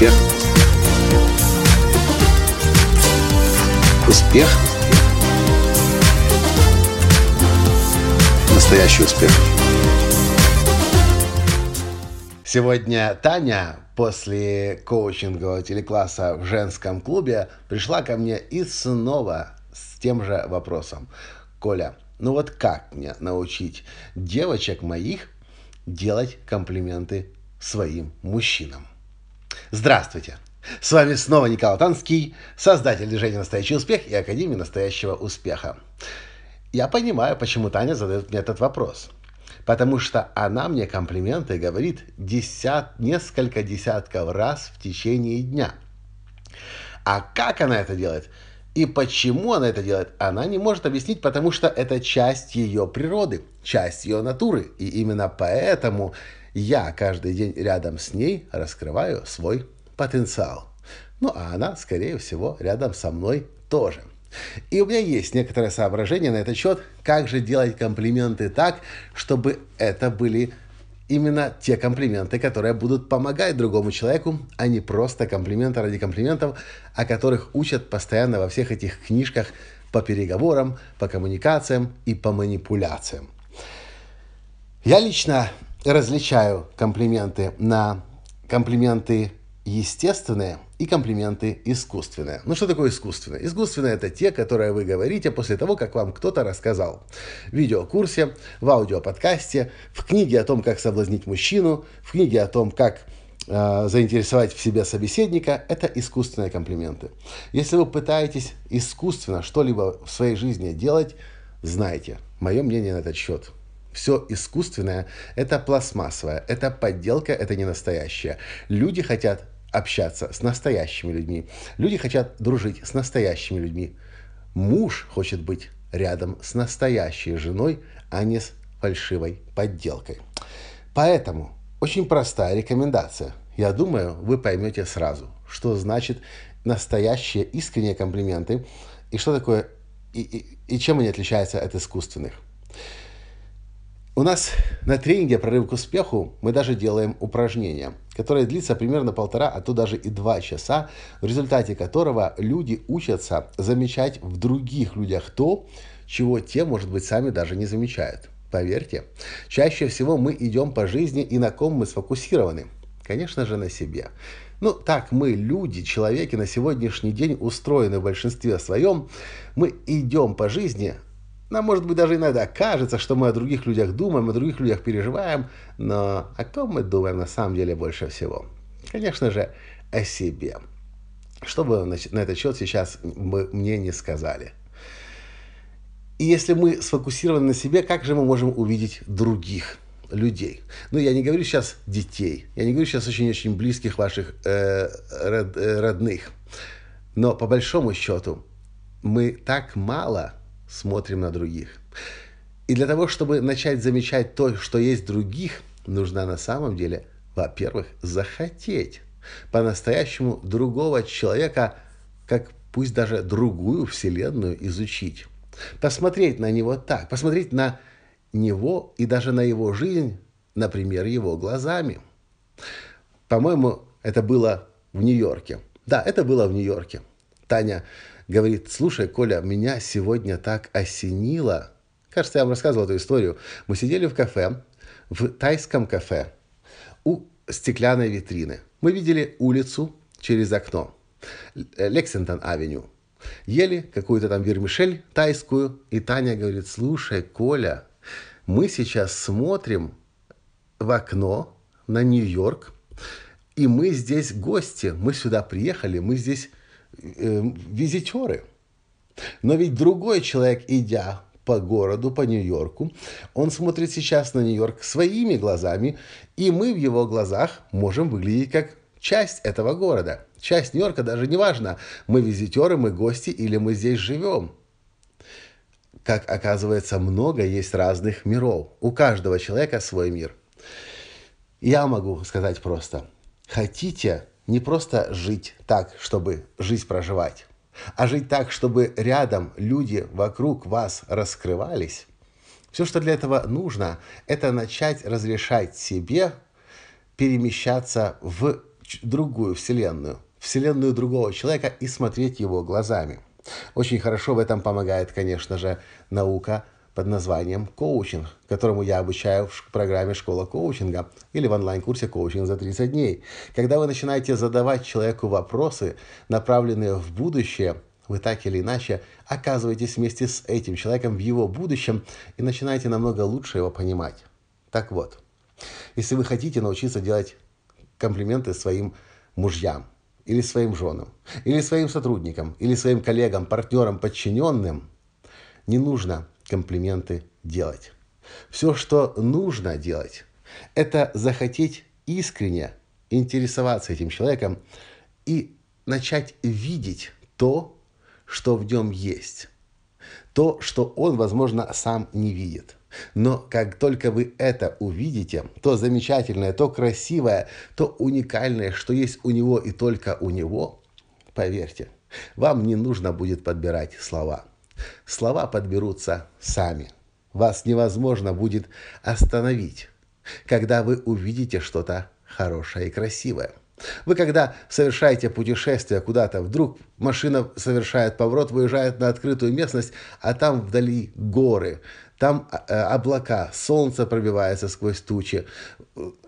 Успех. Успех. Настоящий успех. Сегодня Таня после коучингового телекласса в женском клубе пришла ко мне и снова с тем же вопросом. Коля, ну вот как мне научить девочек моих делать комплименты своим мужчинам? Здравствуйте! С вами снова Николай Танский, создатель движения «Настоящий успех» и Академии «Настоящего успеха». Я понимаю, почему Таня задает мне этот вопрос. Потому что она мне комплименты говорит десят, несколько десятков раз в течение дня. А как она это делает? И почему она это делает, она не может объяснить, потому что это часть ее природы, часть ее натуры. И именно поэтому я каждый день рядом с ней раскрываю свой потенциал. Ну, а она, скорее всего, рядом со мной тоже. И у меня есть некоторое соображение на этот счет, как же делать комплименты так, чтобы это были именно те комплименты, которые будут помогать другому человеку, а не просто комплименты ради комплиментов, о которых учат постоянно во всех этих книжках по переговорам, по коммуникациям и по манипуляциям. Я лично различаю комплименты на комплименты естественные и комплименты искусственные. Ну что такое искусственное? Искусственное это те, которые вы говорите после того, как вам кто-то рассказал. В видеокурсе, в аудиоподкасте, в книге о том, как соблазнить мужчину, в книге о том, как э, заинтересовать в себе собеседника, это искусственные комплименты. Если вы пытаетесь искусственно что-либо в своей жизни делать, знайте, мое мнение на этот счет – все искусственное – это пластмассовое, это подделка, это не настоящее. Люди хотят общаться с настоящими людьми. Люди хотят дружить с настоящими людьми. Муж хочет быть рядом с настоящей женой, а не с фальшивой подделкой. Поэтому очень простая рекомендация. Я думаю, вы поймете сразу, что значит настоящие искренние комплименты и что такое и, и, и чем они отличаются от искусственных. У нас на тренинге «Прорыв к успеху» мы даже делаем упражнение, которое длится примерно полтора, а то даже и два часа, в результате которого люди учатся замечать в других людях то, чего те, может быть, сами даже не замечают. Поверьте, чаще всего мы идем по жизни и на ком мы сфокусированы. Конечно же, на себе. Ну, так мы, люди, человеки, на сегодняшний день устроены в большинстве своем. Мы идем по жизни, нам, может быть, даже иногда кажется, что мы о других людях думаем, о других людях переживаем, но о ком мы думаем на самом деле больше всего? Конечно же, о себе. Что бы на этот счет сейчас мы, мне не сказали. И если мы сфокусированы на себе, как же мы можем увидеть других людей? Ну, я не говорю сейчас детей, я не говорю сейчас очень-очень близких ваших э, род, э, родных. Но по большому счету мы так мало смотрим на других. И для того, чтобы начать замечать то, что есть других, нужно на самом деле, во-первых, захотеть по-настоящему другого человека, как пусть даже другую вселенную изучить. Посмотреть на него так, посмотреть на него и даже на его жизнь, например, его глазами. По-моему, это было в Нью-Йорке. Да, это было в Нью-Йорке. Таня говорит, слушай, Коля, меня сегодня так осенило. Кажется, я вам рассказывал эту историю. Мы сидели в кафе, в тайском кафе, у стеклянной витрины. Мы видели улицу через окно, Лексингтон-авеню. Ели какую-то там вермишель тайскую, и Таня говорит, слушай, Коля, мы сейчас смотрим в окно на Нью-Йорк, и мы здесь гости, мы сюда приехали, мы здесь э, визитеры. Но ведь другой человек, идя по городу, по Нью-Йорку, он смотрит сейчас на Нью-Йорк своими глазами, и мы в его глазах можем выглядеть как часть этого города. Часть Нью-Йорка, даже не важно, мы визитеры, мы гости или мы здесь живем. Как оказывается, много есть разных миров. У каждого человека свой мир. Я могу сказать просто, хотите не просто жить так, чтобы жизнь проживать, а жить так, чтобы рядом люди вокруг вас раскрывались, все, что для этого нужно, это начать разрешать себе перемещаться в другую вселенную, вселенную другого человека и смотреть его глазами. Очень хорошо в этом помогает, конечно же, наука под названием коучинг, которому я обучаю в программе «Школа коучинга» или в онлайн-курсе «Коучинг за 30 дней». Когда вы начинаете задавать человеку вопросы, направленные в будущее, вы так или иначе оказываетесь вместе с этим человеком в его будущем и начинаете намного лучше его понимать. Так вот, если вы хотите научиться делать комплименты своим мужьям, или своим женам, или своим сотрудникам, или своим коллегам, партнерам, подчиненным, не нужно комплименты делать. Все, что нужно делать, это захотеть искренне интересоваться этим человеком и начать видеть то, что в нем есть. То, что он, возможно, сам не видит. Но как только вы это увидите, то замечательное, то красивое, то уникальное, что есть у него и только у него, поверьте, вам не нужно будет подбирать слова. Слова подберутся сами. Вас невозможно будет остановить, когда вы увидите что-то хорошее и красивое. Вы когда совершаете путешествие куда-то, вдруг машина совершает поворот, выезжает на открытую местность, а там вдали горы, там э, облака, солнце пробивается сквозь тучи,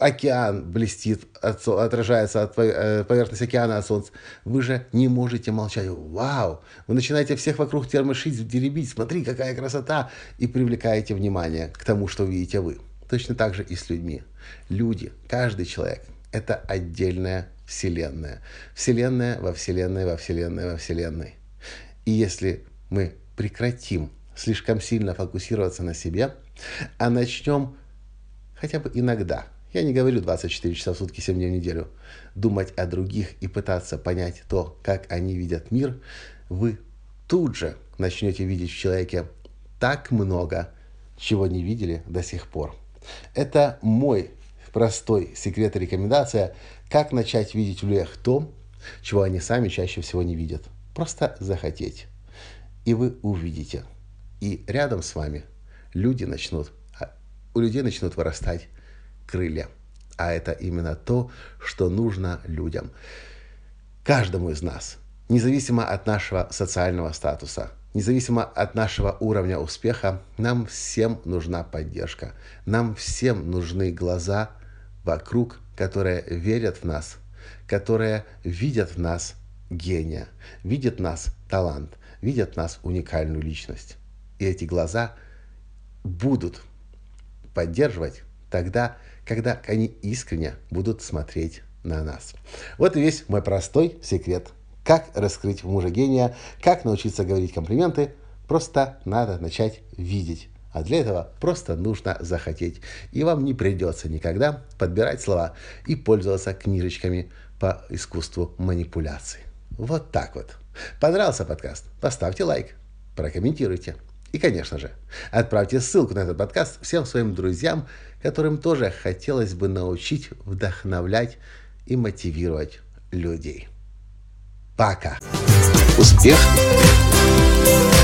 океан блестит, отражается от э, поверхности океана от солнца. Вы же не можете молчать. Вау! Вы начинаете всех вокруг термошить, деребить. Смотри, какая красота! И привлекаете внимание к тому, что видите вы. Точно так же и с людьми. Люди, каждый человек – это отдельная вселенная. Вселенная во вселенной, во вселенной, во вселенной. И если мы прекратим слишком сильно фокусироваться на себе, а начнем хотя бы иногда, я не говорю 24 часа в сутки, 7 дней в неделю, думать о других и пытаться понять то, как они видят мир, вы тут же начнете видеть в человеке так много, чего не видели до сих пор. Это мой простой секрет и рекомендация, как начать видеть в людях то, чего они сами чаще всего не видят. Просто захотеть. И вы увидите – и рядом с вами люди начнут, а, у людей начнут вырастать крылья. А это именно то, что нужно людям. Каждому из нас, независимо от нашего социального статуса, независимо от нашего уровня успеха, нам всем нужна поддержка. Нам всем нужны глаза вокруг, которые верят в нас, которые видят в нас гения, видят в нас талант, видят в нас уникальную личность. И эти глаза будут поддерживать тогда, когда они искренне будут смотреть на нас. Вот и весь мой простой секрет. Как раскрыть мужа гения, как научиться говорить комплименты. Просто надо начать видеть. А для этого просто нужно захотеть. И вам не придется никогда подбирать слова и пользоваться книжечками по искусству манипуляции. Вот так вот. Понравился подкаст? Поставьте лайк, прокомментируйте. И, конечно же, отправьте ссылку на этот подкаст всем своим друзьям, которым тоже хотелось бы научить, вдохновлять и мотивировать людей. Пока. Успех. Успех.